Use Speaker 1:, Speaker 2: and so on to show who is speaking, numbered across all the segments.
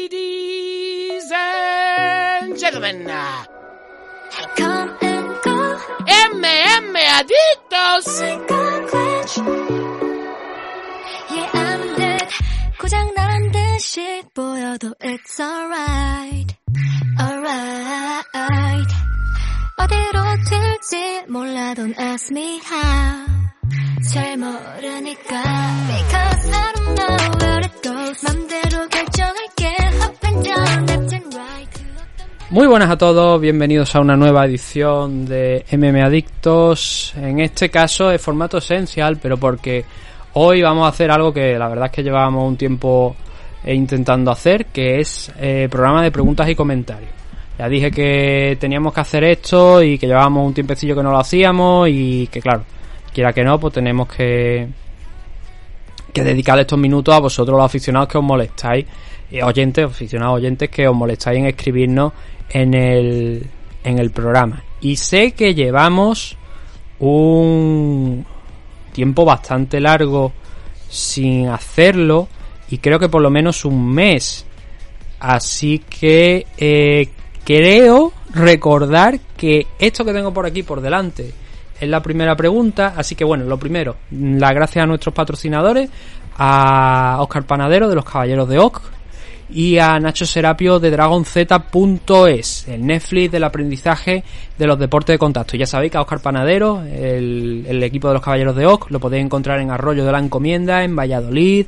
Speaker 1: Ladies and gentlemen,
Speaker 2: Come and go,
Speaker 1: MM Adictos.
Speaker 2: like a glitch. Yeah, I'm dead. 고장 난 듯이 보여도 it's alright. Alright. 어디로 튈지 몰라 don't ask me how. 잘 모르니까. Because I don't know where it goes. 맘대로 결정할게. Up and down, left and right.
Speaker 3: Muy buenas a todos, bienvenidos a una nueva edición de MM Adictos. En este caso es formato esencial, pero porque hoy vamos a hacer algo que la verdad es que llevábamos un tiempo eh, intentando hacer, que es eh, programa de preguntas y comentarios. Ya dije que teníamos que hacer esto y que llevábamos un tiempecillo que no lo hacíamos y que claro, quiera que no, pues tenemos que dedicar estos minutos a vosotros los aficionados que os molestáis, eh, oyentes, aficionados oyentes que os molestáis en escribirnos en el, en el programa. Y sé que llevamos un tiempo bastante largo sin hacerlo y creo que por lo menos un mes. Así que eh, creo recordar que esto que tengo por aquí por delante es la primera pregunta. Así que bueno, lo primero, las gracias a nuestros patrocinadores, a Oscar Panadero de los Caballeros de Oc y a Nacho Serapio de DragonZ.es, el Netflix del aprendizaje de los deportes de contacto. Ya sabéis que a Oscar Panadero, el, equipo de los Caballeros de Oc, lo podéis encontrar en Arroyo de la Encomienda, en Valladolid,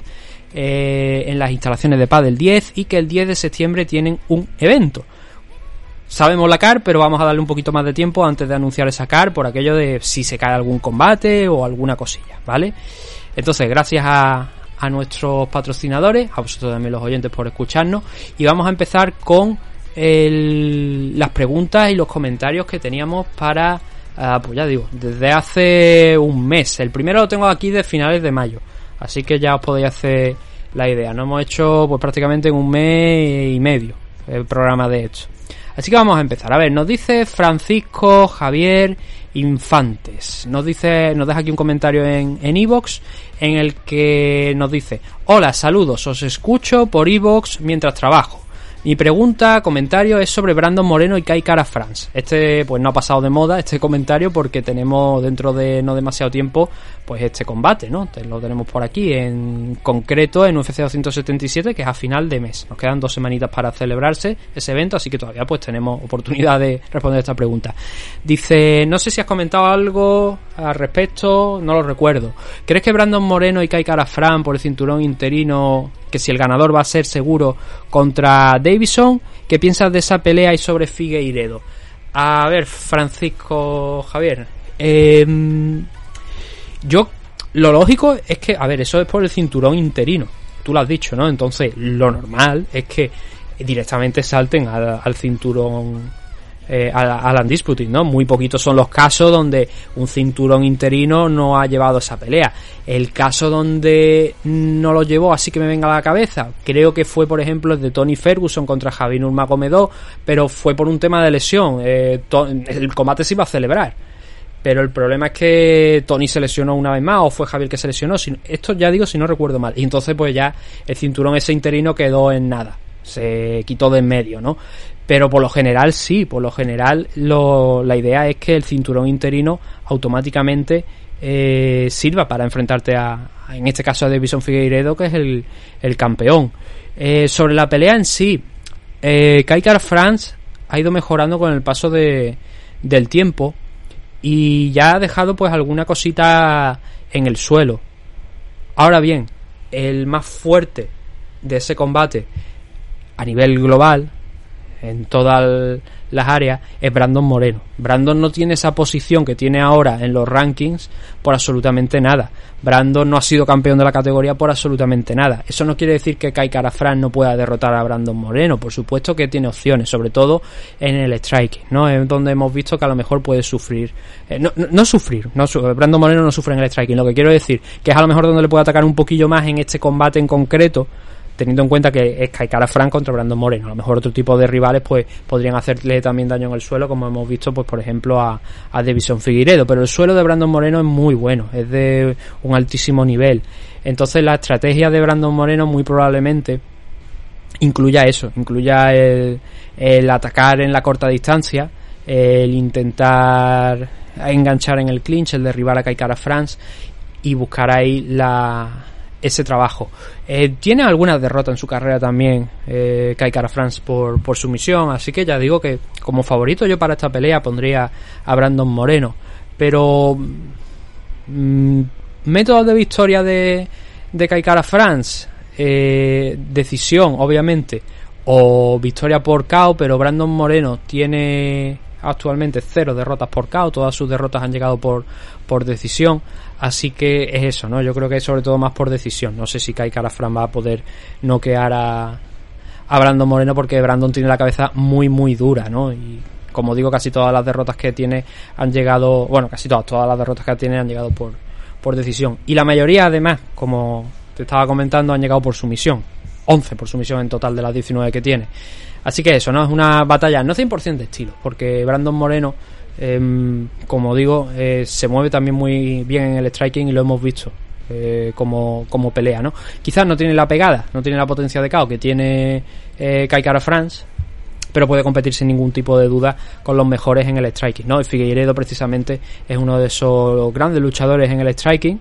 Speaker 3: eh, en las instalaciones de Padel 10 y que el 10 de septiembre tienen un evento. Sabemos la CAR, pero vamos a darle un poquito más de tiempo antes de anunciar esa CAR por aquello de si se cae algún combate o alguna cosilla, ¿vale? Entonces, gracias a, nuestros patrocinadores, a vosotros también los oyentes por escucharnos, y vamos a empezar con las preguntas y los comentarios que teníamos para, ah, pues ya digo, desde hace un mes. El primero lo tengo aquí de finales de mayo, así que ya os podéis hacer la idea. No hemos hecho pues prácticamente en un mes y medio el programa de hecho. Así que vamos a empezar. A ver, nos dice Francisco Javier Infantes. Nos dice, nos deja aquí un comentario en en iVoox en el que nos dice: Hola, saludos, os escucho por iVoox mientras trabajo. Mi pregunta, comentario es sobre Brandon Moreno y Kai Cara France. Este, pues no ha pasado de moda este comentario porque tenemos dentro de no demasiado tiempo, pues este combate, ¿no? Lo tenemos por aquí, en concreto en UFC 277, que es a final de mes. Nos quedan dos semanitas para celebrarse ese evento, así que todavía pues tenemos oportunidad de responder esta pregunta. Dice, no sé si has comentado algo al respecto, no lo recuerdo. ¿Crees que Brandon Moreno y Kai Cara France por el cinturón interino, que si el ganador va a ser seguro contra Davison, ¿qué piensas de esa pelea y sobre Figueiredo? A ver, Francisco Javier, em, yo lo lógico es que, a ver, eso es por el cinturón interino. Tú lo has dicho, ¿no? Entonces, lo normal es que directamente salten al, al cinturón eh, al, al Undisputed, ¿no? Muy poquitos son los casos donde un cinturón interino no ha llevado esa pelea. El caso donde no lo llevó, así que me venga a la cabeza, creo que fue, por ejemplo, el de Tony Ferguson contra Javi Nurmagomedov, pero fue por un tema de lesión. Eh, el combate se iba a celebrar. Pero el problema es que Tony se lesionó una vez más, o fue Javier que se lesionó. Si- esto ya digo si no recuerdo mal. Y entonces, pues ya el cinturón ese interino quedó en nada. Se quitó de en medio, ¿no? Pero por lo general sí, por lo general lo- la idea es que el cinturón interino automáticamente eh, sirva para enfrentarte a, en este caso a Davison Figueiredo, que es el, el campeón. Eh, sobre la pelea en sí, eh, Kai Kara France ha ido mejorando con el paso de, del tiempo y ya ha dejado pues alguna cosita en el suelo. Ahora bien, el más fuerte de ese combate a nivel global en todas las áreas es Brandon Moreno. Brandon no tiene esa posición que tiene ahora en los rankings por absolutamente nada. Brandon no ha sido campeón de la categoría por absolutamente nada. Eso no quiere decir que Kai Fran no pueda derrotar a Brandon Moreno. Por supuesto que tiene opciones, sobre todo en el striking, ¿no? Es donde hemos visto que a lo mejor puede sufrir. Eh, no, no, sufrir, no, Brandon Moreno no sufre en el striking. Lo que quiero decir que es a lo mejor donde le puede atacar un poquillo más en este combate en concreto teniendo en cuenta que es Kai Cara Frank contra Brandon Moreno. A lo mejor otro tipo de rivales pues podrían hacerle también daño en el suelo, como hemos visto, pues por ejemplo a, a Davison. Pero el suelo de Brandon Moreno es muy bueno, es de un altísimo nivel. Entonces la estrategia de Brandon Moreno muy probablemente incluya eso, incluya el, atacar en la corta distancia, el intentar enganchar en el clinch, el derribar a Kai Cara France y buscar ahí la ese trabajo. Eh, tiene algunas derrotas en su carrera también, eh, Kai Cara France por, por sumisión, así que ya digo que como favorito yo para esta pelea pondría a Brandon Moreno. Pero mm, métodos de victoria de, de Kai Cara France, eh, decisión obviamente, o victoria por KO, pero Brandon Moreno tiene actualmente cero derrotas por KO, todas sus derrotas han llegado por, por decisión. Así que es eso, ¿no? Yo creo que es sobre todo más por decisión. No sé si Kai Fran va a poder noquear a, a Brandon Moreno porque Brandon tiene la cabeza muy, muy dura, ¿no? Y como digo, casi todas las derrotas que tiene han llegado, bueno, casi todas, todas las derrotas que tiene han llegado por, por decisión. Y la mayoría, además, como te estaba comentando, han llegado por sumisión. 11 por sumisión en total de las 19 que tiene. Así que eso, ¿no? Es una batalla no 100% de estilo, porque Brandon Moreno Em, como digo, eh, se mueve también muy bien en el striking y lo hemos visto eh, como, como pelea, ¿no? Quizás no tiene la pegada, no tiene la potencia de KO que tiene eh, Kai Kara France, pero puede competir sin ningún tipo de duda con los mejores en el striking, ¿no? El Figueiredo precisamente es uno de esos grandes luchadores en el striking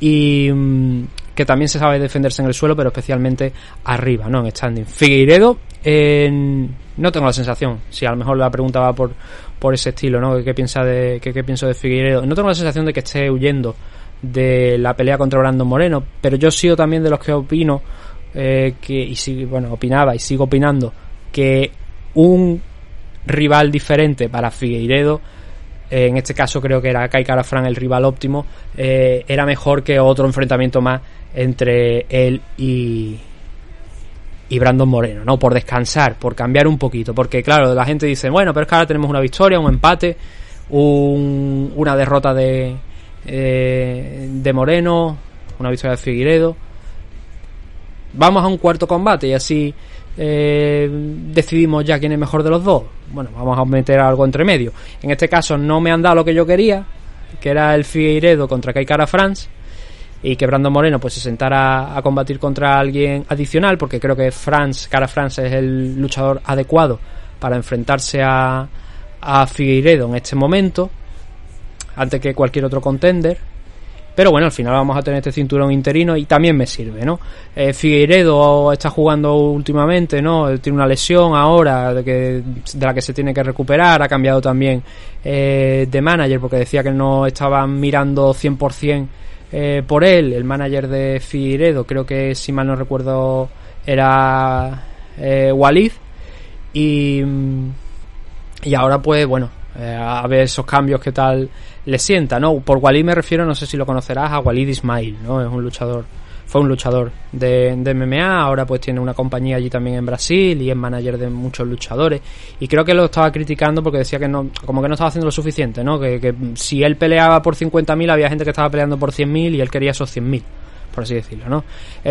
Speaker 3: y mm, que también se sabe defenderse en el suelo, pero especialmente arriba, ¿no? En standing. Figueiredo, no tengo la sensación, si a lo mejor la pregunta va por, por ese estilo, ¿no? ¿Qué, piensa de, qué, pienso de Figueiredo? No tengo la sensación de que esté huyendo de la pelea contra Brandon Moreno, pero yo sigo también de los que opino eh, que, y sí, bueno, opinaba y sigo opinando que un rival diferente para Figueiredo, eh, en este caso creo que era Kai Fran el rival óptimo, eh, era mejor que otro enfrentamiento más entre él y, y Brandon Moreno, ¿no? Por descansar, por cambiar un poquito. Porque, claro, la gente dice, bueno, pero es que ahora tenemos una victoria, un empate, una derrota de, eh, de Moreno, una victoria de Figueiredo. Vamos a un cuarto combate y así eh, decidimos ya quién es mejor de los dos. Bueno, vamos a meter algo entre medio. En este caso no me han dado lo que yo quería, que era el Figueiredo contra Kaikara France y que Brandon Moreno pues se sentara a combatir contra alguien adicional porque creo que France, Cara France es el luchador adecuado para enfrentarse a, a Figueiredo en este momento antes que cualquier otro contender pero bueno, al final vamos a tener este cinturón interino y también me sirve, ¿no? Eh, Figueiredo está jugando últimamente, ¿no? Tiene una lesión ahora de, que, de la que se tiene que recuperar, ha cambiado también eh, de manager porque decía que no estaban mirando 100% eh, por él, el manager de Figueiredo, creo que si mal no recuerdo era eh, Walid. Y, mm, y ahora pues bueno, eh, a ver esos cambios que tal le sienta, ¿no? Por Walid me refiero, no sé si lo conocerás, a Walid Ismail, ¿no? Es un luchador fue un luchador de, MMA, ahora pues tiene una compañía allí también en Brasil y es manager de muchos luchadores. Y creo que lo estaba criticando porque decía que no, como que no estaba haciendo lo suficiente, ¿no? Que, si él peleaba por 50.000 había gente que estaba peleando por 100.000 y él quería esos 100.000 por así decirlo, ¿no?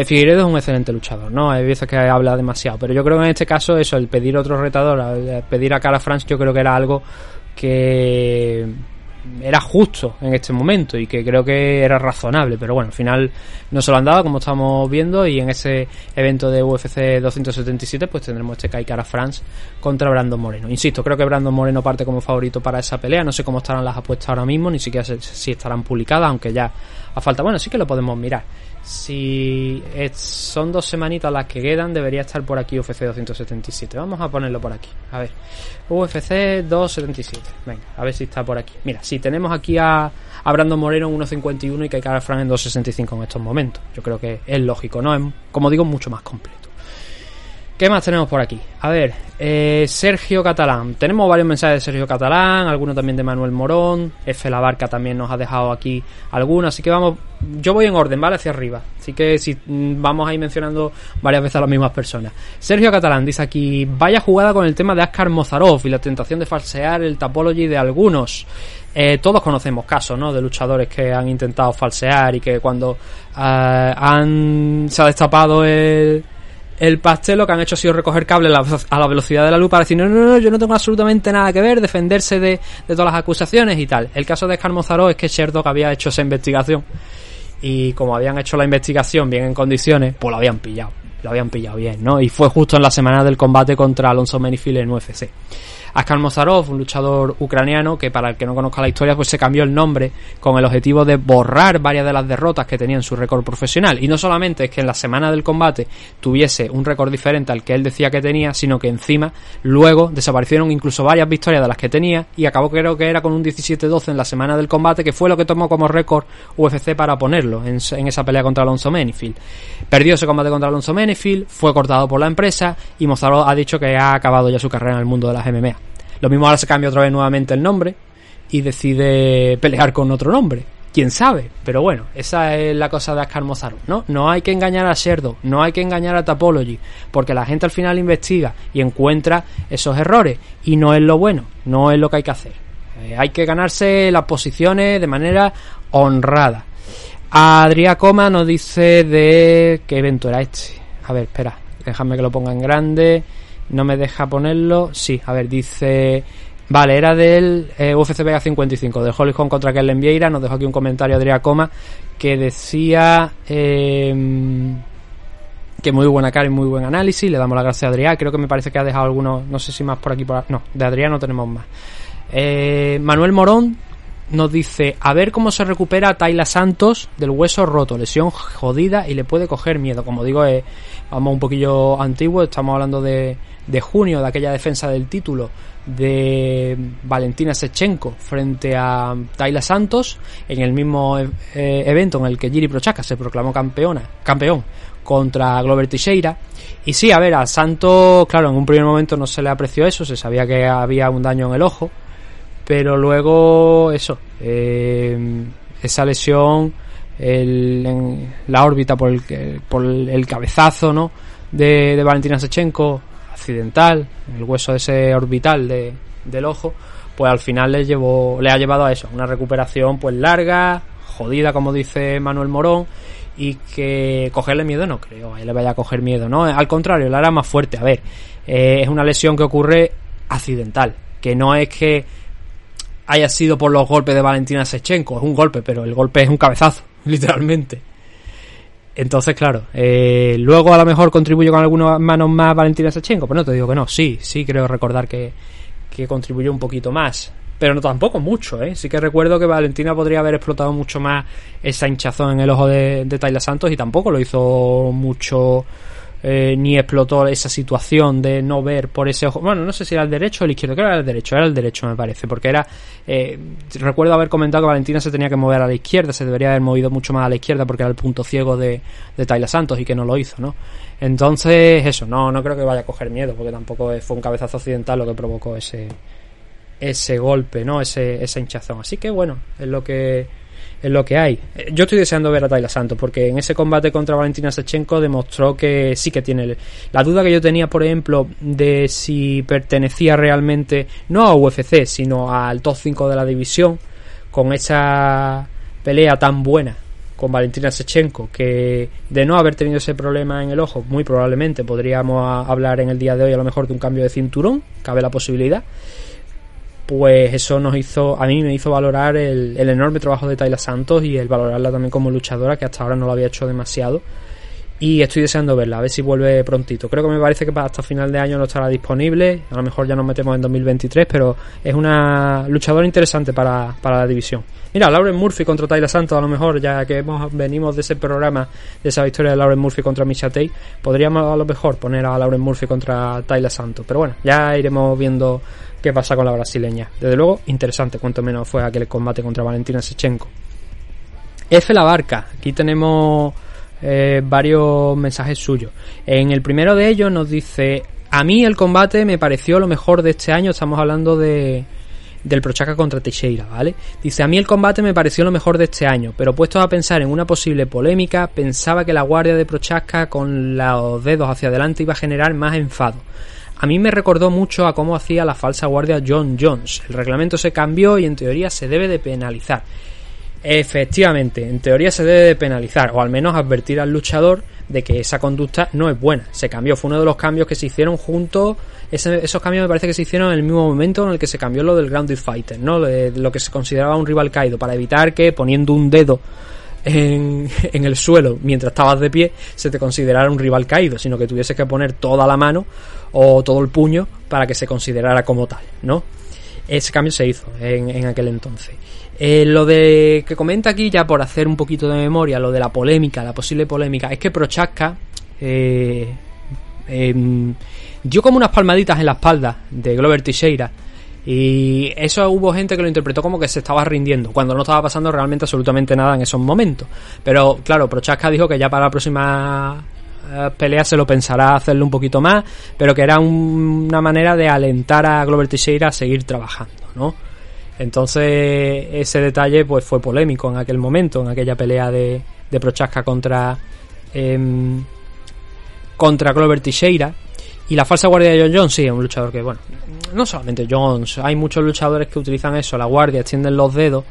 Speaker 3: Figueiredo es un excelente luchador, ¿no? Hay veces que habla demasiado, pero yo creo que en este caso eso, el pedir otro retador, pedir a Cara France, yo creo que era algo que era justo en este momento y que creo que era razonable, pero bueno, al final no se lo han dado como estamos viendo y en ese evento de UFC 277 pues tendremos este Kai Cara France contra Brandon Moreno. Insisto, creo que Brandon Moreno parte como favorito para esa pelea, no sé cómo estarán las apuestas ahora mismo, ni siquiera sé si estarán publicadas, aunque ya a falta, bueno, sí que lo podemos mirar. Si son dos semanitas las que quedan, debería estar por aquí UFC 277. Vamos a ponerlo por aquí. A ver. UFC 277. Venga, a ver si está por aquí. Mira, si tenemos aquí a, a Moreno en 1.51 y que Cara Frank en 2.65 en estos momentos. Yo creo que es lógico, ¿no? Es, como digo, mucho más completo. ¿Qué más tenemos por aquí? A ver, eh, Sergio Catalán. Tenemos varios mensajes de Sergio Catalán, algunos también de Manuel Morón. F. La Barca también nos ha dejado aquí algunos. Así que vamos, yo voy en orden, ¿vale? Hacia arriba. Así que si mm, vamos a ir mencionando varias veces a las mismas personas. Sergio Catalán dice aquí: Vaya jugada con el tema de Askar Mozarov y la tentación de falsear el topology de algunos. Eh, todos conocemos casos, ¿no? De luchadores que han intentado falsear y que cuando eh, han se ha destapado el el pastel lo que han hecho ha sido recoger cable a la velocidad de la luz para decir, no, no, no, yo no tengo absolutamente nada que ver, defenderse de, de todas las acusaciones y tal. El caso de Escarmozaro es que Sherdock había hecho esa investigación y como habían hecho la investigación bien en condiciones, pues lo habían pillado. Lo habían pillado bien, ¿no? Y fue justo en la semana del combate contra Alonso Menifil en UFC. Askar Mozarov, un luchador ucraniano que para el que no conozca la historia pues se cambió el nombre con el objetivo de borrar varias de las derrotas que tenía en su récord profesional y no solamente es que en la semana del combate tuviese un récord diferente al que él decía que tenía, sino que encima luego desaparecieron incluso varias victorias de las que tenía y acabó creo que era con un 17-12 en la semana del combate que fue lo que tomó como récord UFC para ponerlo en, esa pelea contra Alonso Menifield. Perdió ese combate contra Alonso Menifield, fue cortado por la empresa y Mozarov ha dicho que ha acabado ya su carrera en el mundo de las MMA. Lo mismo ahora se cambia otra vez nuevamente el nombre y decide pelear con otro nombre. Quién sabe, pero bueno, esa es la cosa de Askar Mozart, ¿no? No hay que engañar a Sherdo, no hay que engañar a Topology, porque la gente al final investiga y encuentra esos errores y no es lo bueno, no es lo que hay que hacer. Eh, hay que ganarse las posiciones de manera honrada. Adrián Coma nos dice de qué evento era este. A ver, espera, déjame que lo ponga en grande. No me deja ponerlo. Sí, a ver, dice. Vale, era del eh, UFC Vega 55, de Holly Holm contra Kellen Vieira. Nos dejó aquí un comentario Adrián Coma que decía. Eh, que muy buena cara y muy buen análisis. Le damos la gracias a Adrián. Creo que me parece que ha dejado algunos, no sé si más por aquí. Por... No, de Adrián no tenemos más. Eh, Manuel Morón nos dice, a ver cómo se recupera Tayla Santos del hueso roto, lesión jodida y le puede coger miedo. Como digo, eh, vamos un poquillo antiguo, estamos hablando de, de junio, de aquella defensa del título de Valentina Sechenko frente a Tayla Santos en el mismo eh, evento en el que Giri Prochaska se proclamó campeona, campeón contra Glover Teixeira. Y sí, a ver, a Santos, claro, en un primer momento no se le apreció eso, se sabía que había un daño en el ojo, pero luego eso, eh, esa lesión en la órbita por el, por el cabezazo, ¿no? De, de Valentina Sechenko accidental, el hueso ese orbital de, del ojo, pues al final le llevó, le ha llevado a eso, una recuperación pues larga, jodida como dice Manuel Morón, y que cogerle miedo no creo, a él le vaya a coger miedo, ¿no? Al contrario, la hará más fuerte, a ver, eh, es una lesión que ocurre accidental, que no es que haya sido por los golpes de Valentina Sechenko, es un golpe, pero el golpe es un cabezazo, literalmente. Entonces, claro, eh, luego a lo mejor contribuye con algunas manos más Valentina Sechenko, pues no te digo que no, sí, sí creo recordar que, que contribuyó un poquito más, pero no tampoco mucho, ¿eh? Sí que recuerdo que Valentina podría haber explotado mucho más esa hinchazón en el ojo de, de Tayla Santos y tampoco lo hizo mucho eh, ni explotó esa situación de no ver por ese ojo. Bueno, no sé si era el derecho o el izquierdo, creo que era el derecho, era el derecho me parece, porque era. Eh, recuerdo haber comentado que Valentina se tenía que mover a la izquierda, se debería haber movido mucho más a la izquierda porque era el punto ciego de, de Santos y que no lo hizo, ¿no? Entonces, eso, no, no creo que vaya a coger miedo, porque tampoco fue un cabezazo occidental lo que provocó ese ese golpe, ¿no? Ese, esa hinchazón. Así que bueno, es lo que es lo que hay. Eh, yo estoy deseando ver a Tayla Santos porque en ese combate contra Valentina Sechenko demostró que sí que tiene la duda que yo tenía, por ejemplo, de si pertenecía realmente no a UFC, sino al top 5 de la división con esa pelea tan buena con Valentina Sechenko, que de no haber tenido ese problema en el ojo, muy probablemente podríamos hablar en el día de hoy a lo mejor de un cambio de cinturón, cabe la posibilidad pues eso nos hizo, a mí me hizo valorar el, enorme trabajo de Tayla Santos y el valorarla también como luchadora, que hasta ahora no lo había hecho demasiado. Y estoy deseando verla, a ver si vuelve prontito. Creo que me parece que hasta final de año no estará disponible. A lo mejor ya nos metemos en 2023, pero es una luchadora interesante para, para la división. Mira, Lauren Murphy contra Tyler Santos, a lo mejor, ya que hemos, venimos de ese programa, de esa victoria de Lauren Murphy contra Misha Tate, podríamos a lo mejor poner a Lauren Murphy contra Tyler Santos. Pero bueno, ya iremos viendo qué pasa con la brasileña. Desde luego, interesante, cuanto menos fue aquel combate contra Valentina Sechenko. F la barca, aquí tenemos eh, varios mensajes suyos. En el primero de ellos nos dice, a mí el combate me pareció lo mejor de este año, estamos hablando de del Prochaska contra Teixeira, ¿vale? Dice, a mí el combate me pareció lo mejor de este año, pero puesto a pensar en una posible polémica, pensaba que la guardia de Prochaska con los dedos hacia adelante iba a generar más enfado. A mí me recordó mucho a cómo hacía la falsa guardia John Jones. El reglamento se cambió y en teoría se debe de penalizar. Efectivamente, en teoría se debe de penalizar, o al menos advertir al luchador de que esa conducta no es buena. Se cambió, fue uno de los cambios que se hicieron junto. esos cambios me parece que se hicieron en el mismo momento en el que se cambió lo del Grounded Fighter, ¿no? De, lo que se consideraba un rival caído, para evitar que poniendo un dedo en, en, el suelo mientras estabas de pie se te considerara un rival caído, sino que tuvieses que poner toda la mano o todo el puño para que se considerara como tal, ¿no? Ese cambio se hizo en, en aquel entonces. Eh, lo de que comenta aquí, ya por hacer un poquito de memoria, lo de la polémica, la posible polémica, es que Prochaska eh, em, dio como unas palmaditas en la espalda de Glover Teixeira. Y eso hubo gente que lo interpretó como que se estaba rindiendo, cuando no estaba pasando realmente absolutamente nada en esos momentos. Pero claro, Prochaska dijo que ya para la próxima eh, pelea se lo pensará hacerlo un poquito más, pero que era una manera de alentar a Glover Teixeira a seguir trabajando, ¿no? Entonces ese detalle pues fue polémico en aquel momento, en aquella pelea de, de Prochaska contra em, contra Clover Teixeira. Y la falsa guardia de John Jones, sí, es un luchador que, bueno, no solamente Jones, hay muchos luchadores que utilizan eso, la guardia, extienden los dedos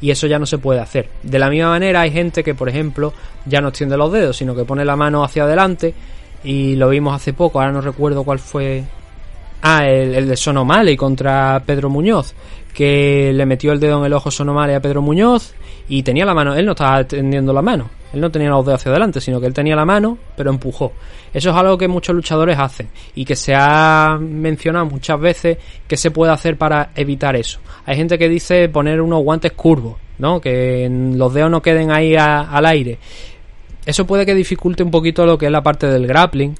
Speaker 3: y eso ya no se puede hacer. De la misma manera hay gente que, por ejemplo, ya no extiende los dedos, sino que pone la mano hacia adelante y lo vimos hace poco, ahora no recuerdo cuál fue. Ah, el, el de Sonomale contra Pedro Muñoz, que le metió el dedo en el ojo Sonomale a Pedro Muñoz y tenía la mano, él no estaba tendiendo la mano, él no tenía los dedos hacia adelante, sino que él tenía la mano, pero empujó. Eso es algo que muchos luchadores hacen y que se ha mencionado muchas veces que se puede hacer para evitar eso. Hay gente que dice poner unos guantes curvos, ¿no? Que los dedos no queden ahí al aire. Eso puede que dificulte un poquito lo que es la parte del grappling,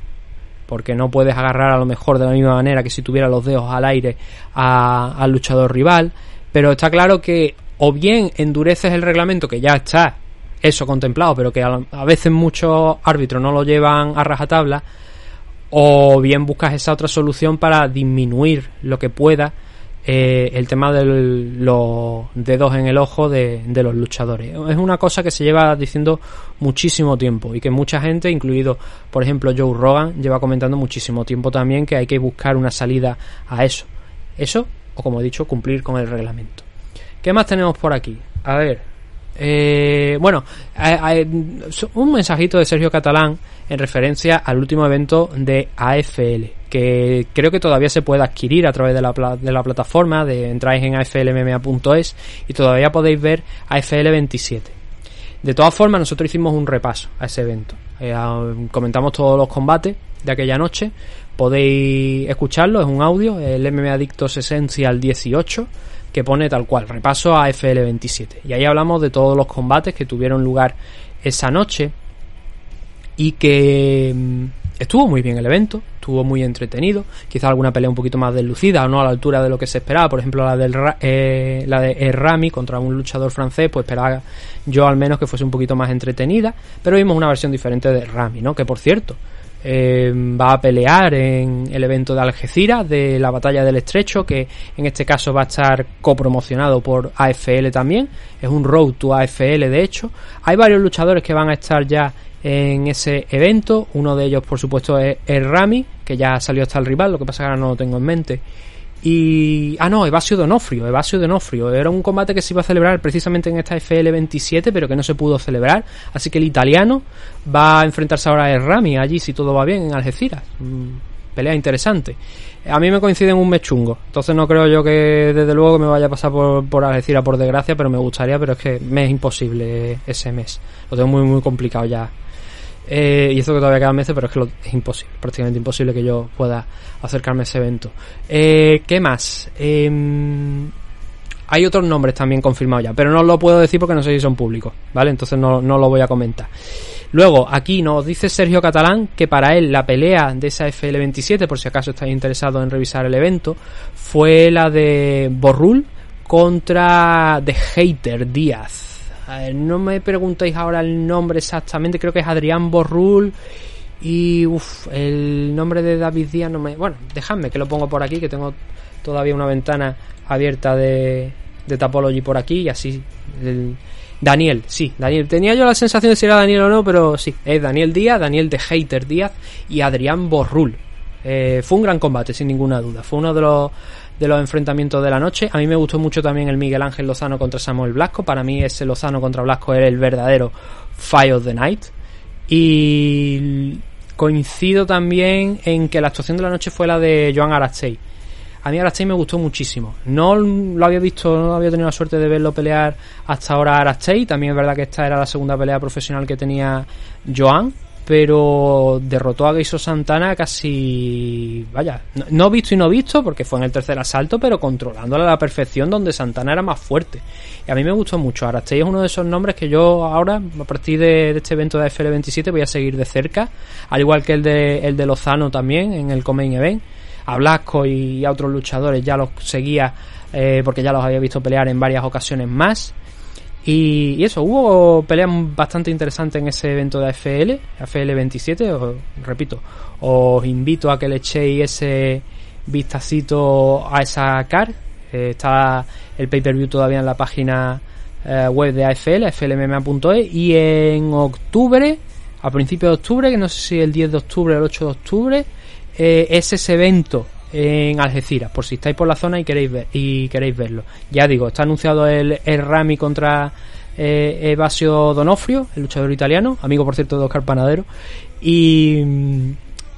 Speaker 3: porque no puedes agarrar a lo mejor de la misma manera que si tuviera los dedos al aire al luchador rival, pero está claro que o bien endureces el reglamento que ya está eso contemplado, pero que a, veces muchos árbitros no lo llevan a rajatabla, o bien buscas esa otra solución para disminuir lo que pueda eh, el tema de los dedos en el ojo de, los luchadores. Es una cosa que se lleva diciendo muchísimo tiempo y que mucha gente, incluido por ejemplo Joe Rogan, lleva comentando muchísimo tiempo también que hay que buscar una salida a eso. Eso, o como he dicho, cumplir con el reglamento. ¿Qué más tenemos por aquí? A ver. Eh, bueno, un mensajito de Sergio Catalán en referencia al último evento de AFL que creo que todavía se puede adquirir a través de la, de la plataforma, de entráis en aflmma.es y todavía podéis ver AFL 27. De todas formas, nosotros hicimos un repaso a ese evento. Eh, comentamos todos los combates de aquella noche. Podéis escucharlo, es un audio, el MMA Adictos Essential 18, que pone tal cual, repaso a AFL 27. Y ahí hablamos de todos los combates que tuvieron lugar esa noche y que mm, Estuvo muy bien el evento, estuvo muy entretenido, quizá alguna pelea un poquito más deslucida o no a la altura de lo que se esperaba, por ejemplo la, del, eh, la de Rami contra un luchador francés, pues esperaba yo al menos que fuese un poquito más entretenida, pero vimos una versión diferente de Rami, ¿no? Que por cierto, eh, va a pelear en el evento de Algeciras de la batalla del estrecho que en este caso va a estar copromocionado por AFL también es un road to AFL de hecho hay varios luchadores que van a estar ya en ese evento. Uno de ellos, por supuesto, es el Rami, que ya salió hasta el rival, lo que pasa que ahora no lo tengo en mente. Y. Ah, no, Evasio Donofrio. Evasio Donofrio. Era un combate que se iba a celebrar precisamente en esta FL27, pero que no se pudo celebrar. Así que el italiano va a enfrentarse ahora a Rami allí, si todo va bien, en Algeciras. Mm, pelea interesante. A mí me coincide en un mes chungo. Entonces no creo yo que desde luego me vaya a pasar por, por Algeciras por desgracia, pero me gustaría, pero es que me es imposible ese mes. Lo tengo muy, muy complicado ya eh, y esto que todavía quedan meses, pero es que es imposible, prácticamente imposible que yo pueda acercarme a ese evento. Eh, ¿Qué más? Em, hay otros nombres también confirmados ya, pero no lo puedo decir porque no sé si son públicos, ¿vale? Entonces no, no lo voy a comentar. Luego, aquí nos dice Sergio Catalán que para él la pelea de esa FL27, por si acaso estáis interesados en revisar el evento, fue la de Borrul contra The Hater Díaz. No me preguntéis ahora el nombre exactamente, creo que es Adrián Borrul. Y uff, el nombre de David Díaz no me. Bueno, dejadme que lo pongo por aquí, que tengo todavía una ventana abierta de, de Tapology por aquí y así. Daniel, sí, Daniel. Tenía yo la sensación de si era Daniel o no, pero sí, es Daniel Díaz, Daniel de Hater Díaz y Adrián Borrul. Eh, fue un gran combate, sin ninguna duda. Fue uno de los, de los enfrentamientos de la noche. A mí me gustó mucho también el Miguel Ángel Lozano contra Samuel Blasco. Para mí ese Lozano contra Blasco era el verdadero Fight of the Night. Y coincido también en que la actuación de la noche fue la de Joan Arastey. A mí Arastey me gustó muchísimo. No lo había visto, no había tenido la suerte de verlo pelear hasta ahora Arastey. También es verdad que esta era la segunda pelea profesional que tenía Joan pero derrotó a Gaiso Santana casi, vaya, no, visto y no visto porque fue en el tercer asalto, pero controlándola a la perfección donde Santana era más fuerte. Y a mí me gustó mucho. Arastey es uno de esos nombres que yo ahora, a partir de, este evento de FL27, voy a seguir de cerca, al igual que el de, el de Lozano también en el Comain Event. A Blasco y a otros luchadores ya los seguía eh, porque ya los había visto pelear en varias ocasiones más. Y, eso, hubo peleas bastante interesantes en ese evento de AFL, AFL 27, os, repito, os invito a que le echéis ese vistacito a esa car. Eh, está el pay-per-view todavía en la página eh, web de AFL, aflmma.es, y en octubre, a principios de octubre, que no sé si el 10 de octubre o el 8 de octubre, eh, es ese evento en Algeciras, por si estáis por la zona y queréis ver y queréis verlo. Ya digo, está anunciado el, el Rami contra eh, Evasio Donofrio, el luchador italiano, amigo por cierto de Oscar Panadero, y mm,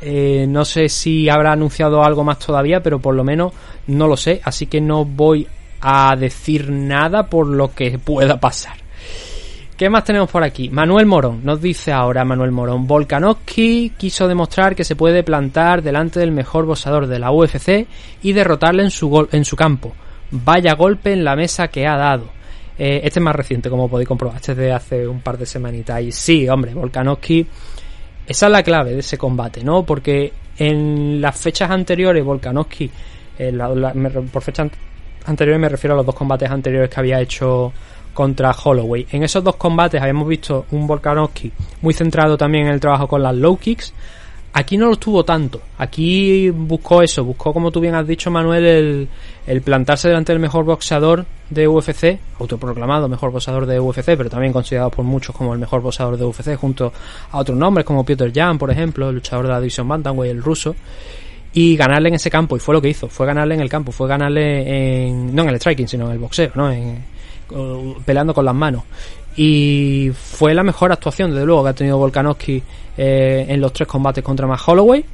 Speaker 3: eh, no sé si habrá anunciado algo más todavía, pero por lo menos no lo sé, así que no voy a decir nada por lo que pueda pasar. ¿Qué más tenemos por aquí? Manuel Morón, nos dice ahora Manuel Morón. Volkanovski quiso demostrar que se puede plantar delante del mejor boxeador de la UFC y derrotarle en su, en su campo. Vaya golpe en la mesa que ha dado. Eh, este es más reciente, como podéis comprobar. Este es de hace un par de semanitas. Y sí, hombre, Volkanovski. Esa es la clave de ese combate, ¿no? Porque en las fechas anteriores, Volkanovski. Eh, por fechas anteriores me refiero a los dos combates anteriores que había hecho contra Holloway. En esos dos combates habíamos visto un Volkanovski muy centrado también en el trabajo con las low kicks. Aquí no lo tuvo tanto. Aquí buscó eso, buscó, como tú bien has dicho, Manuel, el, plantarse delante del mejor boxeador de UFC, autoproclamado mejor boxeador de UFC, pero también considerado por muchos como el mejor boxeador de UFC, junto a otros nombres como Peter Jan, por ejemplo, el luchador de la división Bantamweight, el ruso y ganarle en ese campo y fue lo que hizo fue ganarle en el campo fue ganarle en no en el striking sino en el boxeo no en, peleando con las manos. Y fue la mejor actuación, desde luego, que ha tenido Volkanovski eh, en los tres combates contra Matt Holloway.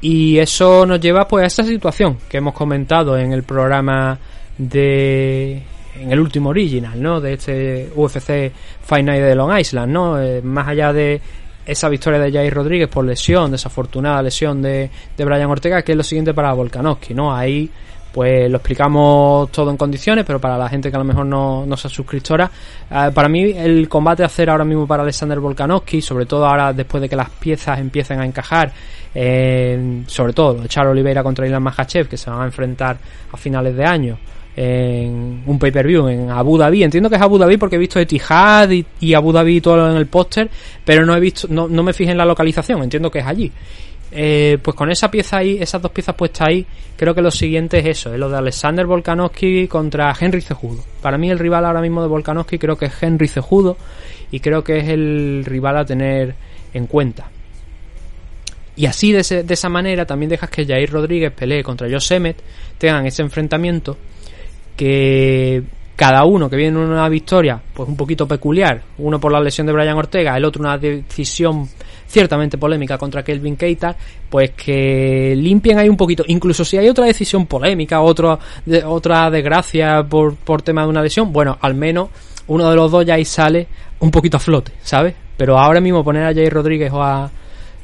Speaker 3: Y eso nos lleva pues a esa situación que hemos comentado en el programa de en el último original, ¿no? De este UFC Fight Night de Long Island, ¿no? Eh, más allá de esa victoria de Jair Rodríguez por lesión, desafortunada lesión de, de Brian Ortega, que es lo siguiente para Volkanovski, ¿no? Ahí pues lo explicamos todo en condiciones, pero para la gente que a lo mejor no, no sea suscriptora, eh, para mí el combate a hacer ahora mismo para Alexander Volkanovski, sobre todo ahora después de que las piezas empiecen a encajar, eh, sobre todo echar Oliveira contra Ilan Mahachev, que se van a enfrentar a finales de año en un pay-per-view en Abu Dhabi. Entiendo que es Abu Dhabi porque he visto Etihad y, y Abu Dhabi todo en el póster, pero no he visto, no, no me fijé en la localización, entiendo que es allí. Eh, pues con esa pieza ahí, esas dos piezas puestas ahí, creo que lo siguiente es eso, es lo de Alexander Volkanovski contra Henry Cejudo. Para mí el rival ahora mismo de Volkanovski creo que es Henry Cejudo y creo que es el rival a tener en cuenta. Y así de, esa manera también dejas que Jair Rodríguez pelee contra Josemet, tengan ese enfrentamiento que cada uno que viene en una victoria pues un poquito peculiar, uno por la lesión de Brian Ortega, el otro una decisión ciertamente polémica contra Kelvin Keita, pues que limpien ahí un poquito, incluso si hay otra decisión polémica, otra, otra desgracia por, por tema de una lesión, bueno, al menos uno de los dos ya ahí sale un poquito a flote, ¿sabes? Pero ahora mismo poner a Jay Rodríguez o a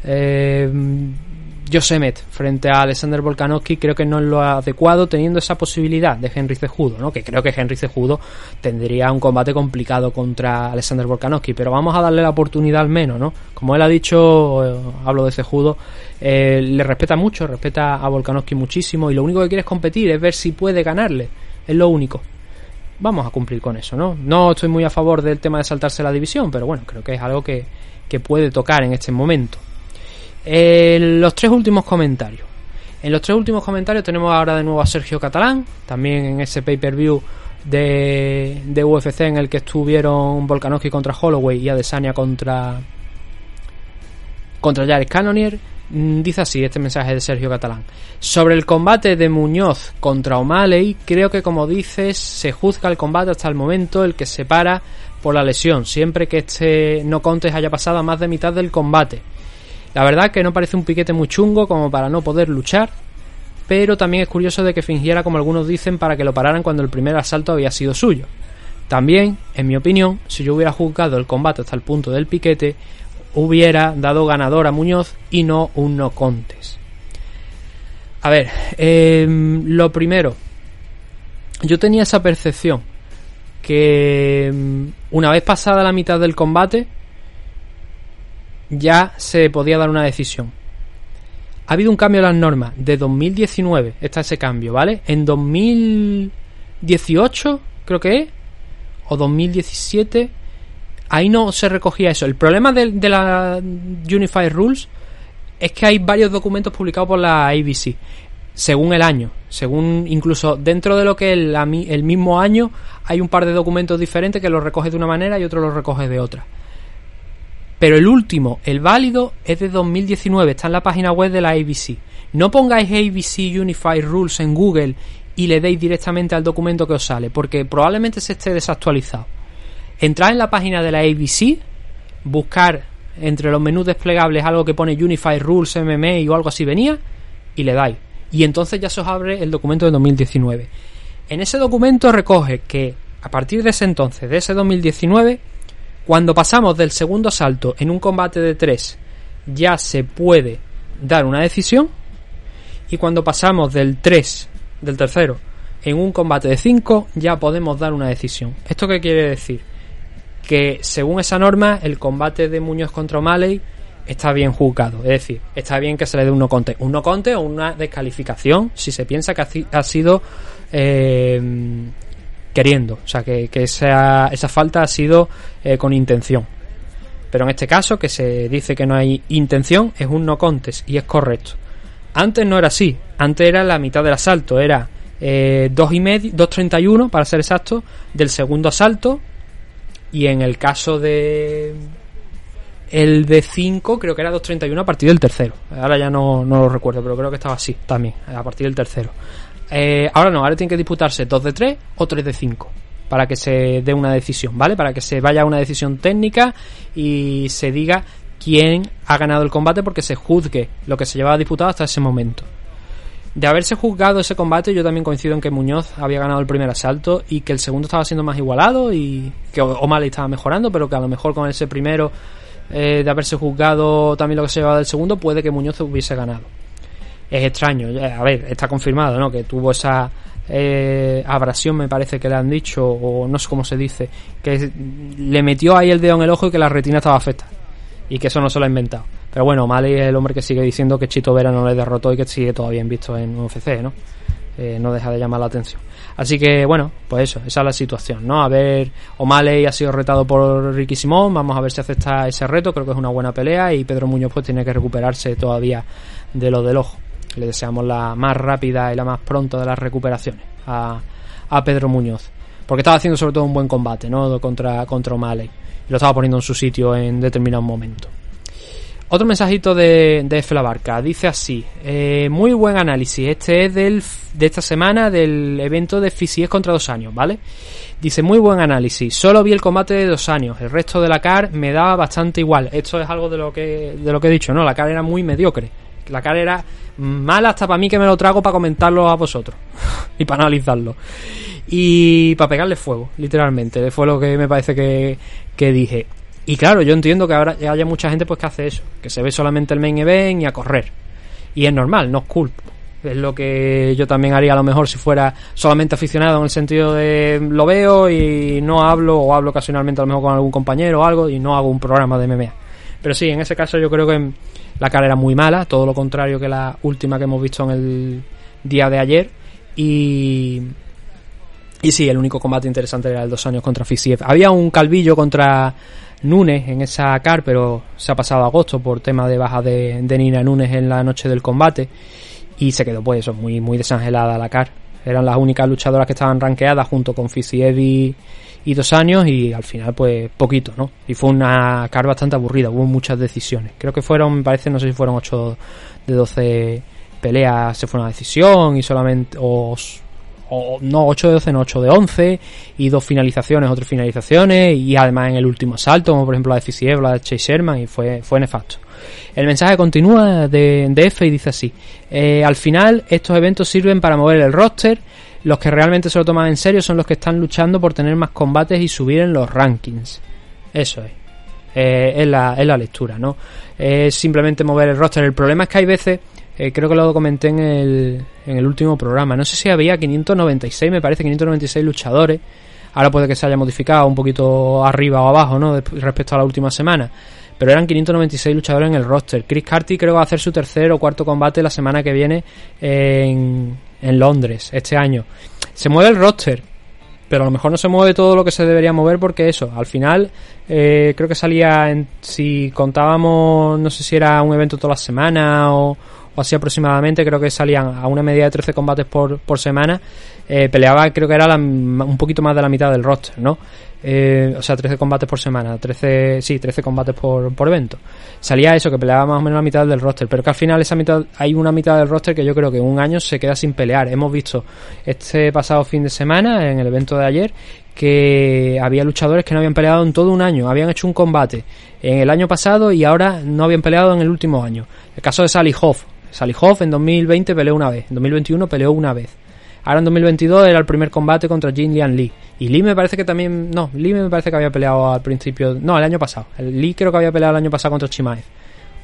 Speaker 3: eh, Josemet frente a Alexander Volkanovski creo que no es lo adecuado teniendo esa posibilidad de Henry Cejudo, ¿no? Que creo que Henry Cejudo tendría un combate complicado contra Alexander Volkanovski, pero vamos a darle la oportunidad al menos, ¿no? Como él ha dicho, eh, hablo de Cejudo, eh, le respeta mucho, respeta a Volkanovski muchísimo y lo único que quiere es competir, es ver si puede ganarle, es lo único. vamos a cumplir con eso, ¿no? No estoy muy a favor del tema de saltarse la división, pero bueno, creo que es algo que, que puede tocar en este momento. Eh, los tres últimos comentarios. En los tres últimos comentarios tenemos ahora de nuevo a Sergio Catalán, también en ese pay-per-view de, de UFC en el que estuvieron Volkanovski contra Holloway y Adesanya contra contra Jared Cannonier. Mm, Dice así este mensaje de Sergio Catalán. Sobre el combate de Muñoz contra O'Malley, creo que como dices, se juzga el combate hasta el momento el que se para por la lesión, siempre que este no contes haya pasado a más de mitad del combate. La verdad que no parece un piquete muy chungo como para no poder luchar, pero también es curioso de que fingiera como algunos dicen para que lo pararan cuando el primer asalto había sido suyo. También, en mi opinión, si yo hubiera juzgado el combate hasta el punto del piquete, hubiera dado ganador a Muñoz y no un no contes. A ver, eh, lo primero, yo tenía esa percepción que mm, una vez pasada la mitad del combate ya se podía dar una decisión. Ha habido un cambio en las normas de 2019, está ese cambio, ¿vale? En 2018, creo que es, o 2017, ahí no se recogía eso. El problema de, la Unified Rules es que hay varios documentos publicados por la ABC, según el año, según incluso dentro de lo que es el, el mismo año, hay un par de documentos diferentes que los recoge de una manera y otro los recoge de otra. Pero el último, el válido, es de 2019, está en la página web de la ABC. No pongáis ABC Unified Rules en Google y le deis directamente al documento que os sale, porque probablemente se esté desactualizado. Entrad en la página de la ABC, buscar entre los menús desplegables algo que pone Unified Rules MMA o algo así venía, y le dais. Y entonces ya se os abre el documento de 2019. En ese documento recoge que a partir de ese entonces, de ese 2019, cuando pasamos del segundo salto en un combate de 3 ya se puede dar una decisión y cuando pasamos del 3 del tercero en un combate de 5 ya podemos dar una decisión. ¿Esto qué quiere decir? Que según esa norma el combate de Muñoz contra O'Malley está bien juzgado, es decir, está bien que se le dé un no conte, un no conte o una descalificación si se piensa que ha sido eh, queriendo, o sea, que, que esa, esa, falta ha sido eh, con intención. Pero en este caso, que se dice que no hay intención, es un no contest y es correcto. Antes no era así, antes era la mitad del asalto, era eh, 2 y medio, 2.31 para ser exacto, del segundo asalto y en el caso de el de 5 creo que era 2.31 a partir del tercero. Ahora ya no, no lo recuerdo, pero creo que estaba así también, a partir del tercero. Eh, ahora no, ahora tiene que disputarse 2 de 3 o 3 de 5 para que se dé una decisión, ¿vale? Para que se vaya a una decisión técnica y se diga quién ha ganado el combate porque se juzgue lo que se llevaba disputado hasta ese momento. De haberse juzgado ese combate, yo también coincido en que Muñoz había ganado el primer asalto y que el segundo estaba siendo más igualado y que O'Malley estaba mejorando, pero que a lo mejor con ese primero eh, de haberse juzgado también lo que se llevaba del segundo, puede que Muñoz hubiese ganado es extraño. A ver, está confirmado, ¿no? Que tuvo esa eh, abrasión, me parece que le han dicho, o no sé cómo se dice, que le metió ahí el dedo en el ojo y que la retina estaba afectada. Y que eso no se lo ha inventado. Pero bueno, Mali es el hombre que sigue diciendo que Chito Vera no le derrotó y que sigue todavía visto en UFC, ¿no? Eh, no deja de llamar la atención. Así que bueno, pues eso, esa es la situación, ¿no? A ver, O'Malley ha sido retado por Ricky Simón, vamos a ver si acepta ese reto, creo que es una buena pelea y Pedro Muñoz pues tiene que recuperarse todavía de lo del ojo. Le deseamos la más rápida y la más pronta de las recuperaciones a, Pedro Muñoz. Porque estaba haciendo sobre todo un buen combate, ¿no? Contra, contra O'Malley. Lo estaba poniendo en su sitio en determinado momento. Otro mensajito de, de F. Dice así. Eh, muy buen análisis. Este es del, de esta semana del evento de Fisies contra dos años, ¿vale? Dice, muy buen análisis. Solo vi el combate de dos años. El resto de la CAR me daba bastante igual. Esto es algo de lo que, de lo que he dicho, ¿no? La CAR era muy mediocre. La CAR era mala hasta para mí que me lo trago para comentarlo a vosotros. y para analizarlo. Y para pegarle fuego, literalmente. Fue lo que me parece que, que dije. Y claro, yo entiendo que ahora haya mucha gente pues que hace eso, que se ve solamente el main event y a correr. Y es normal, no es culpa. Es lo que yo también haría a lo mejor si fuera solamente aficionado en el sentido de lo veo y no hablo o hablo ocasionalmente a lo mejor con algún compañero o algo y no hago un programa de MMA. Pero sí, en ese caso yo creo que la cara era muy mala, todo lo contrario que la última que hemos visto en el día de ayer. Y, Y sí, el único combate interesante era el dos años contra Fisiev. Había un calvillo contra Nunes en esa car, pero se ha pasado agosto por tema de baja de, de Nina Nunes en la noche del combate. Y se quedó, pues eso, muy, muy desangelada la car. Eran las únicas luchadoras que estaban rankeadas junto con Fisiev y, y dos años y al final pues poquito, ¿no? Y fue una car bastante aburrida, hubo muchas decisiones. Creo que fueron, me parece, no sé si fueron 8 de 12 peleas se fue una decisión y solamente o, no 8 de 12, no 8 de 11 y dos finalizaciones, otras finalizaciones y además en el último asalto, como por ejemplo la de Fisiev, la de Chase Sherman y fue, fue nefasto. El mensaje continúa de, de F y dice así, eh, al final estos eventos sirven para mover el roster, los que realmente se lo toman en serio son los que están luchando por tener más combates y subir en los rankings. Eso es. Eh, es, la, es la lectura, ¿no? Es simplemente mover el roster. El problema es que hay veces, eh, creo que lo comenté en el, en el último programa, no sé si había 596, me parece, 596 luchadores. Ahora puede que se haya modificado un poquito arriba o abajo, ¿no? Respecto a la última semana. Pero eran 596 luchadores en el roster. Chris Carty creo que va a hacer su tercer o cuarto combate la semana que viene en, en Londres este año. Se mueve el roster, pero a lo mejor no se mueve todo lo que se debería mover porque eso, al final eh, creo que salía, en, si contábamos, no sé si era un evento toda la semana o, o así aproximadamente, creo que salían a una media de 13 combates por, por semana, eh, peleaba creo que era la, un poquito más de la mitad del roster, ¿no? Eh, o sea, 13 combates por semana, 13, sí, 13 combates por, por evento. Salía eso, que peleaba más o menos la mitad del roster, pero que al final esa mitad, hay una mitad del roster que yo creo que un año se queda sin pelear. Hemos visto este pasado fin de semana, en el evento de ayer, que había luchadores que no habían peleado en todo un año, habían hecho un combate en el año pasado y ahora no habían peleado en el último año. El caso de Sally Hoff. Sally Hoff en 2020 peleó una vez, en 2021 peleó una vez. Ahora en 2022 era el primer combate contra Jin Lian Lee. Y Lee me parece que también. No, Lee me parece que había peleado al principio. No, el año pasado. Lee creo que había peleado el año pasado contra Chimaev.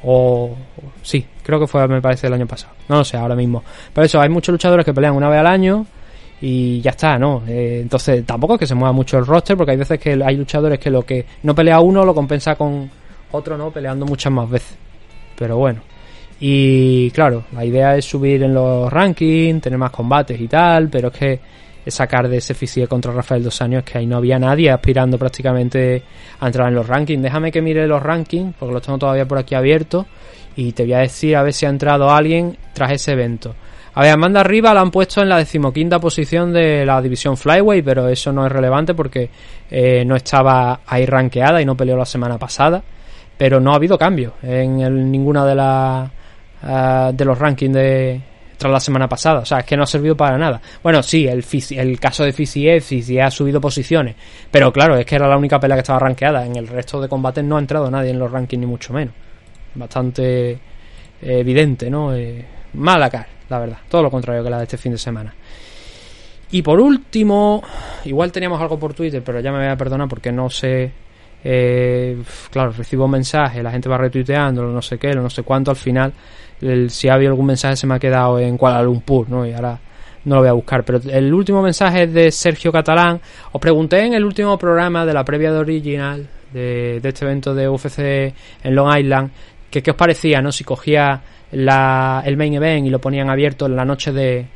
Speaker 3: O. Sí, creo que fue, me parece, el año pasado. No lo sé, ahora mismo. Pero eso, hay muchos luchadores que pelean una vez al año. Y ya está, ¿no? Eh, entonces, tampoco es que se mueva mucho el roster, porque hay veces que hay luchadores que lo que no pelea uno lo compensa con otro, ¿no? Peleando muchas más veces. Pero bueno. Y claro, la idea es subir en los rankings, tener más combates y tal, pero es que sacar de ese FCE contra Rafael dos años que ahí no había nadie aspirando prácticamente a entrar en los rankings. Déjame que mire los rankings, porque los tengo todavía por aquí abiertos, y te voy a decir a ver si ha entrado alguien tras ese evento. A ver, Amanda Arriba la han puesto en la decimoquinta posición de la división Flyway, pero eso no es relevante porque eh, no estaba ahí rankeada y no peleó la semana pasada. Pero no ha habido cambio en ninguna de las uh, de los rankings de tras la semana pasada. O sea, es que no ha servido para nada. Bueno, sí, el, el caso de Fisiev, sí ha subido posiciones. Pero claro, es que era la única pelea que estaba rankeada. En el resto de combates no ha entrado nadie en los rankings, ni mucho menos. Bastante eh, evidente, ¿no? Eh, mala cara, la verdad. Todo lo contrario que la de este fin de semana. Y por último, igual teníamos algo por Twitter, pero ya me voy a perdonar porque no sé eh, claro, recibo mensajes, la gente va retuiteando, no sé qué, no sé cuánto, al final, el, si había algún mensaje se me ha quedado en Kuala Lumpur, ¿no? Y ahora no lo voy a buscar. Pero el último mensaje es de Sergio Catalán. Os pregunté en el último programa de la previa de Original, de, de este evento de UFC en Long Island, que qué os parecía, ¿no? Si cogía la, el main event y lo ponían abierto en la noche de,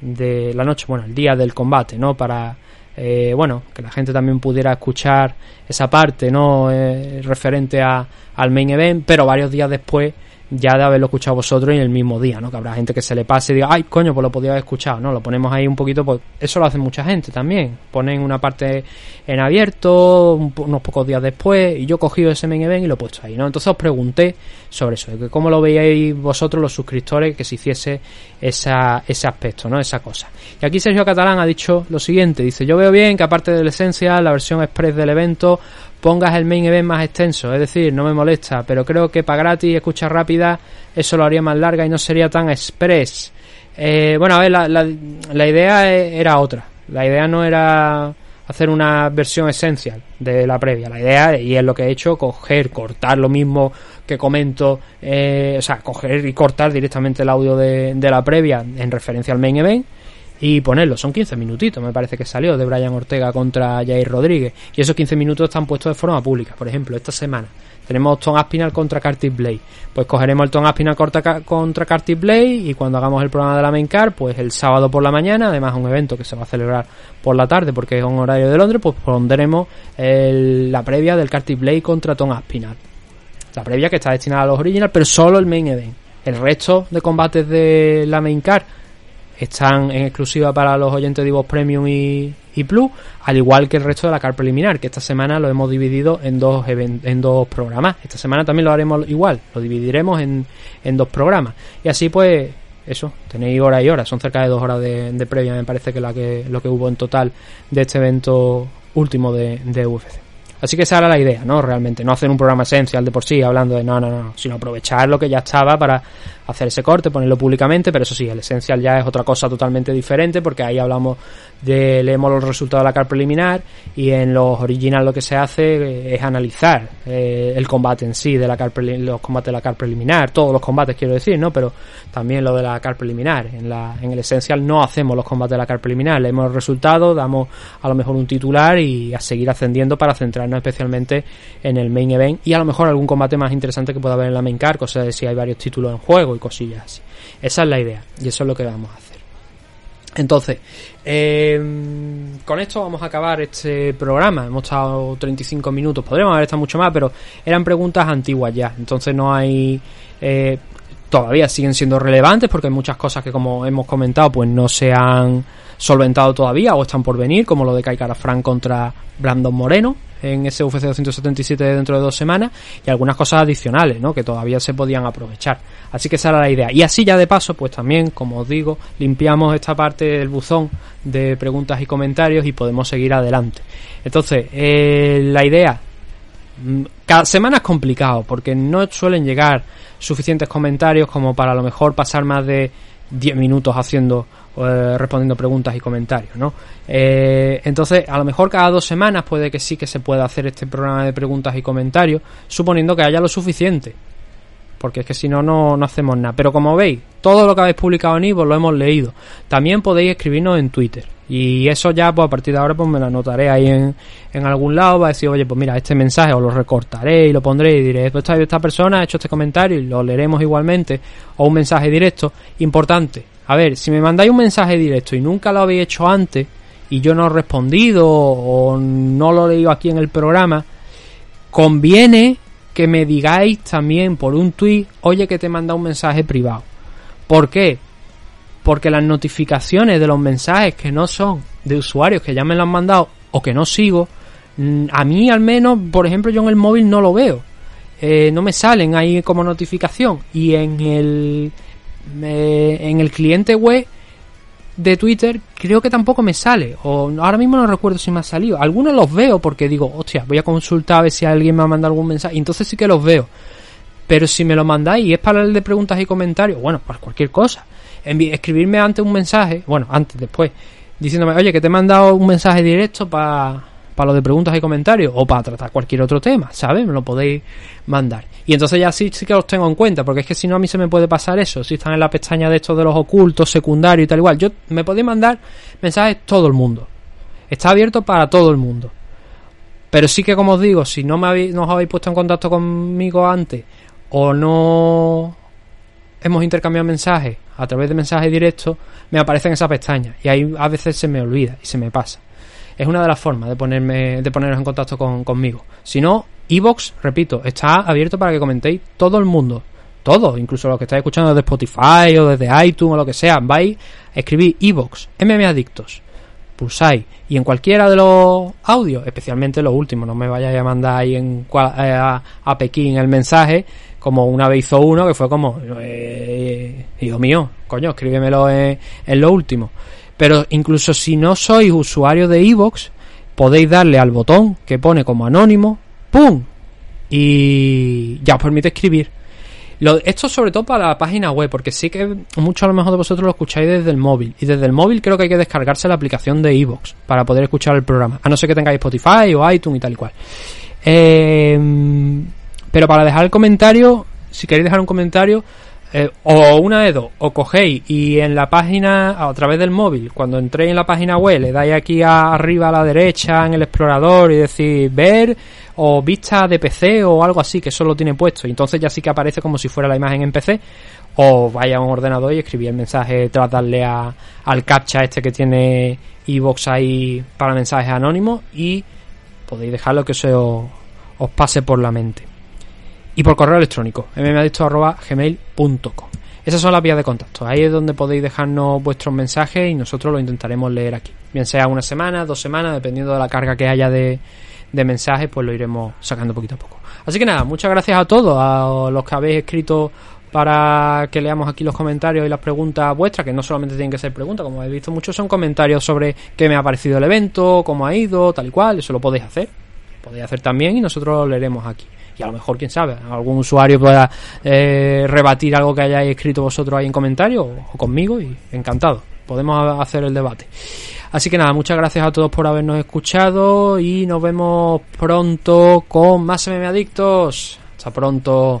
Speaker 3: de la noche, bueno, el día del combate, ¿no? Para eh, bueno, que la gente también pudiera escuchar esa parte, ¿no? Eh, referente a, al main event, pero varios días después ya de haberlo escuchado vosotros en el mismo día, ¿no? Que habrá gente que se le pase y diga, ay, coño, pues lo podía haber escuchado, ¿no? Lo ponemos ahí un poquito, pues eso lo hace mucha gente también. Ponen una parte en abierto unos pocos días después y yo he cogido ese main event y lo he puesto ahí, ¿no? Entonces os pregunté sobre eso, de que cómo lo veíais vosotros los suscriptores que se hiciese esa, ese aspecto, ¿no? Esa cosa. Y aquí Sergio Catalán ha dicho lo siguiente, dice, yo veo bien que aparte de la esencia, la versión express del evento pongas el main event más extenso, es decir, no me molesta, pero creo que para gratis escucha rápida eso lo haría más larga y no sería tan express. Eh, bueno, a ver, la, la, la, idea e, era otra. La idea no era hacer una versión esencial de la previa. La idea, y es lo que he hecho, coger, cortar lo mismo que comento, eh, o sea, coger y cortar directamente el audio de, de la previa en referencia al main event y ponerlo. Son 15 minutitos, me parece que salió de Brian Ortega contra Jair Rodríguez. Y esos 15 minutos están puestos de forma pública. Por ejemplo, esta semana Tenemos Tom Aspinall contra Curtis Blade. Pues cogeremos el Tom Aspinall contra, contra Curtis Blade y cuando hagamos el programa de la main car, pues el sábado por la mañana, además un evento que se va a celebrar por la tarde porque es un horario de Londres, pues pondremos el- la previa del Curtis Blade contra Tom Aspinall. La previa que está destinada a los original, pero solo el main event. El resto de combates de la main car están en exclusiva para los oyentes de Vox Premium y, y Plus, al igual que el resto de la car preliminar, que esta semana lo hemos dividido en dos en dos programas. Esta semana también lo haremos igual, lo dividiremos en, en dos programas. Y así pues, eso, tenéis horas y horas, son cerca de dos horas de, de previa, me parece que, la que lo que hubo en total de este evento último de, de UFC. Así que esa era la idea, ¿no? Realmente, no hacer un programa esencial de por sí, hablando de no, no, no, sino aprovechar lo que ya estaba para hacer ese corte, ponerlo públicamente, pero eso sí, el esencial ya es otra cosa totalmente diferente, porque ahí hablamos de, leemos los resultados de la car preliminar, y en los original lo que se hace eh, es analizar eh, el combate en sí, de la car los combates de la car preliminar, todos los combates quiero decir, ¿no? Pero también lo de la car preliminar. En, la, en el esencial no hacemos los combates de la car preliminar, leemos los resultados, damos a lo mejor un titular y a seguir ascendiendo para centrarnos especialmente en el main event y a lo mejor algún combate más interesante que pueda haber en la main car, cosa de si hay varios títulos en juego y cosillas así. Esa es la idea y eso es lo que vamos a hacer. Entonces, eh, con esto vamos a acabar este programa. Hemos estado 35 minutos, podríamos haber estado mucho más, pero eran preguntas antiguas ya. Entonces no hay... eh, todavía siguen siendo relevantes porque hay muchas cosas que como hemos comentado pues no se han solventado todavía o están por venir, como lo de Kai Frank contra Brandon Moreno en ese UFC 277 dentro de dos semanas y algunas cosas adicionales, ¿no? Que todavía se podían aprovechar. Así que esa era la idea. Y así ya de paso, pues también, como os digo, limpiamos esta parte del buzón de preguntas y comentarios y podemos seguir adelante. Entonces, eh, la idea Mm, cada semana es complicado porque no suelen llegar suficientes comentarios como para a lo mejor pasar más de 10 minutos haciendo eh, respondiendo preguntas y comentarios, ¿no? Eh, entonces, a lo mejor cada dos semanas puede que sí que se pueda hacer este programa de preguntas y comentarios, suponiendo que haya lo suficiente. Porque es que si no, no, no hacemos nada. Pero como veis, todo lo que habéis publicado en Ivo lo hemos leído. También podéis escribirnos en Twitter. Y eso ya, pues a partir de ahora, pues me lo anotaré ahí en, en algún lado. Va a decir, oye, pues mira, este mensaje os lo recortaré y lo pondré y diré, pues esta, esta persona ha hecho este comentario y lo leeremos igualmente. O un mensaje directo. Importante. A ver, si me mandáis un mensaje directo y nunca lo habéis hecho antes y yo no he respondido o no lo he leído aquí en el programa, conviene que me digáis también por un tweet, oye que te he mandado un mensaje privado. ¿Por qué? Porque las notificaciones de los mensajes que no son de usuarios que ya me lo han mandado o que no sigo, mm, a mí al menos, por ejemplo, yo en el móvil no lo veo. Eh, no me salen ahí como notificación. Y en el, eh, en el cliente web de Twitter creo que tampoco me sale. O ahora mismo no recuerdo si me ha salido. Algunos los veo porque digo, hostia, voy a consultar a ver si alguien me ha mandado algún mensaje. Entonces sí que los veo. Pero si me lo mandáis y es para el de preguntas y comentarios, bueno, para cualquier cosa. Escribirme antes un mensaje, bueno, antes, después, diciéndome, oye, que te he mandado un mensaje directo para para lo de preguntas y comentarios o para tratar cualquier otro tema, ¿sabes? Me lo podéis mandar. Y entonces ya sí, sí que los tengo en cuenta, porque es que si no a mí se me puede pasar eso, si están en la pestaña de estos de los ocultos, secundarios y tal igual. Yo me podéis mandar mensajes todo el mundo. Está abierto para todo el mundo. Pero sí que como os digo, si no me habéis, no os habéis puesto en contacto conmigo antes o no hemos intercambiado mensajes a través de mensajes directos, me aparece en esa pestaña y ahí a veces se me olvida y se me pasa. Es una de las formas de ponerme, de poneros en contacto con, conmigo. Si no, Evox, repito, está abierto para que comentéis todo el mundo. Todo, incluso los que estáis escuchando desde Spotify o desde iTunes o lo que sea. Vais, escribís Evox, MM Adictos, pulsáis y en cualquiera de los audios, especialmente los últimos, no me vayáis a mandar ahí en, eh, a, a Pekín el mensaje, como una vez hizo uno que fue como, eh, hijo mío, coño, escríbemelo en lo último. Pero incluso si no sois usuario de Evox, podéis darle al botón que pone como anónimo, ¡pum! Y ya os permite escribir. Lo- esto sobre todo para la página web, porque sí que muchos a lo mejor de vosotros lo escucháis desde el móvil. Y desde el móvil creo que hay que descargarse la aplicación de Evox para poder escuchar el programa. A no ser que tengáis Spotify o iTunes y tal y cual. Eh, pero para dejar el comentario, si queréis dejar un comentario, eh, o una de dos, o cogéis y en la página, a través del móvil, cuando entréis en la página web, le dais aquí arriba a la derecha en el explorador y decís ver o vista de PC o algo así, que eso lo tiene puesto. Y entonces ya sí que aparece como si fuera la imagen en PC. O vaya a un ordenador y escribir el mensaje tras darle a, al captcha este que tiene iVox ahí para mensajes anónimos y podéis dejarlo que se os, os pase por la mente y por correo electrónico, mmadicto.gmail.com. Esas son las vías de contacto. Ahí es donde podéis dejarnos vuestros mensajes y nosotros lo intentaremos leer aquí. Bien sea una semana, dos semanas, dependiendo de la carga que haya de, de mensajes, pues lo iremos sacando poquito a poco. Así que nada, muchas gracias a todos, a los que habéis escrito para que leamos aquí los comentarios y las preguntas vuestras, que no solamente tienen que ser preguntas, como habéis visto muchos son comentarios sobre qué me ha parecido el evento, cómo ha ido, tal y cual, eso lo podéis hacer. Podéis hacer también y nosotros lo leeremos aquí y a lo mejor, quién sabe, algún usuario pueda eh, rebatir algo que hayáis escrito vosotros ahí en comentarios o, conmigo y encantado, podemos hacer el debate. Así que nada, muchas gracias a todos por habernos escuchado y nos vemos pronto con más MM Adictos. Hasta pronto.